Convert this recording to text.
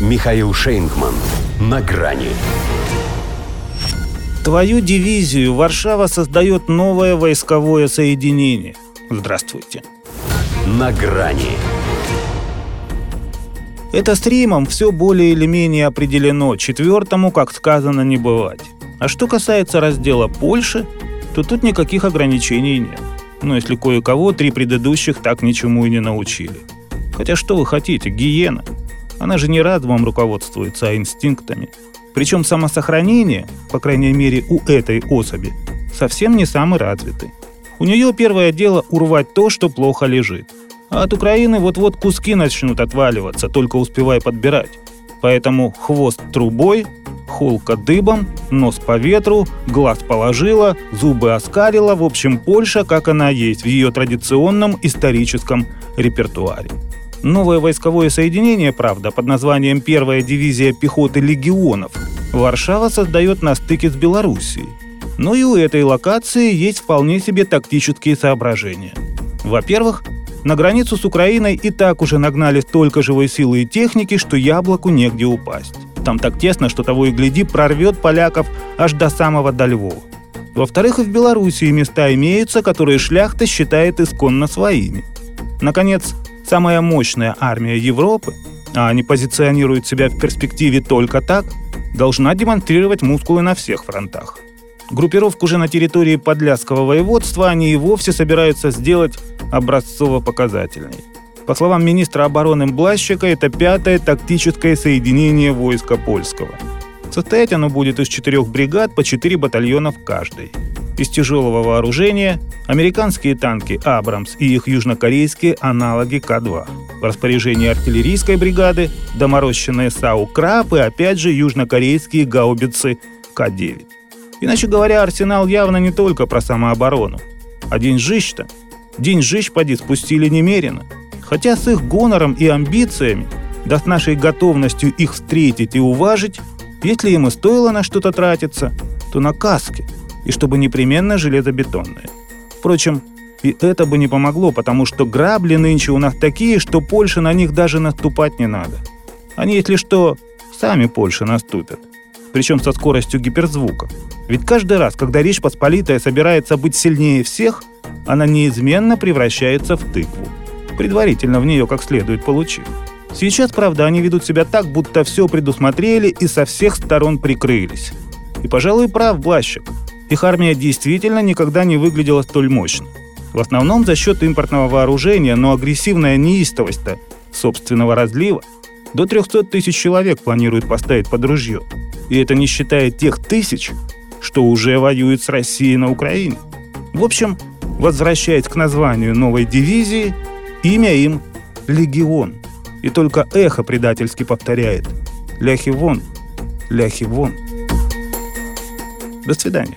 Михаил Шейнгман. На грани. Твою дивизию Варшава создает новое войсковое соединение. Здравствуйте. На грани. Это с Римом все более или менее определено, четвертому, как сказано, не бывать. А что касается раздела Польши, то тут никаких ограничений нет. Но если кое-кого три предыдущих так ничему и не научили. Хотя что вы хотите, гиена? Она же не разумом руководствуется, а инстинктами. Причем самосохранение, по крайней мере у этой особи, совсем не самый развитый. У нее первое дело урвать то, что плохо лежит. А от Украины вот-вот куски начнут отваливаться, только успевая подбирать. Поэтому хвост трубой, холка дыбом, нос по ветру, глаз положила, зубы оскалила, в общем, Польша, как она есть в ее традиционном историческом репертуаре. Новое войсковое соединение, правда, под названием «Первая дивизия пехоты легионов» Варшава создает на стыке с Белоруссией. Но и у этой локации есть вполне себе тактические соображения. Во-первых, на границу с Украиной и так уже нагнали столько живой силы и техники, что яблоку негде упасть. Там так тесно, что того и гляди прорвет поляков аж до самого до Львова. Во-вторых, и в Белоруссии места имеются, которые шляхта считает исконно своими. Наконец, самая мощная армия Европы, а они позиционируют себя в перспективе только так, должна демонстрировать мускулы на всех фронтах. Группировку же на территории Подляского воеводства они и вовсе собираются сделать образцово-показательной. По словам министра обороны Блащика, это пятое тактическое соединение войска польского. Состоять оно будет из четырех бригад по четыре батальона в каждой. Из тяжелого вооружения – американские танки «Абрамс» и их южнокорейские аналоги К-2. В распоряжении артиллерийской бригады – доморощенные САУ «Краб» и опять же южнокорейские гаубицы К-9. Иначе говоря, арсенал явно не только про самооборону. А деньжищ-то? Деньжищ поди спустили немерено. Хотя с их гонором и амбициями, да с нашей готовностью их встретить и уважить, если им и стоило на что-то тратиться, то на каски, и чтобы непременно железобетонные. Впрочем, и это бы не помогло, потому что грабли нынче у нас такие, что Польше на них даже наступать не надо. Они, если что, сами Польше наступят. Причем со скоростью гиперзвука. Ведь каждый раз, когда Речь Посполитая собирается быть сильнее всех, она неизменно превращается в тыкву, предварительно в нее как следует получив. Сейчас, правда, они ведут себя так, будто все предусмотрели и со всех сторон прикрылись. И, пожалуй, прав Блащик. Их армия действительно никогда не выглядела столь мощно. В основном за счет импортного вооружения, но агрессивная неистовость-то собственного разлива. До 300 тысяч человек планируют поставить под ружье. И это не считая тех тысяч, что уже воюют с Россией на Украине. В общем, возвращаясь к названию новой дивизии, имя им «Легион». И только эхо предательски повторяет «Ляхи вон, ляхи вон». До свидания.